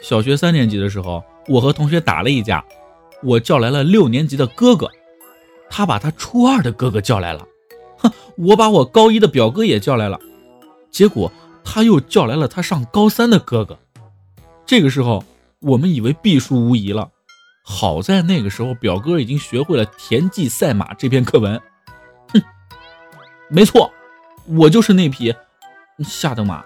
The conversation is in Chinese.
小学三年级的时候我和同学打了一架我叫来了六年级的哥哥他把他初二的哥哥叫来了。哼我把我高一的表哥也叫来了结果他又叫来了他上高三的哥哥。这个时候我们以为必输无疑了好在那个时候表哥已经学会了田忌赛马这篇课文。哼没错我就是那匹下等马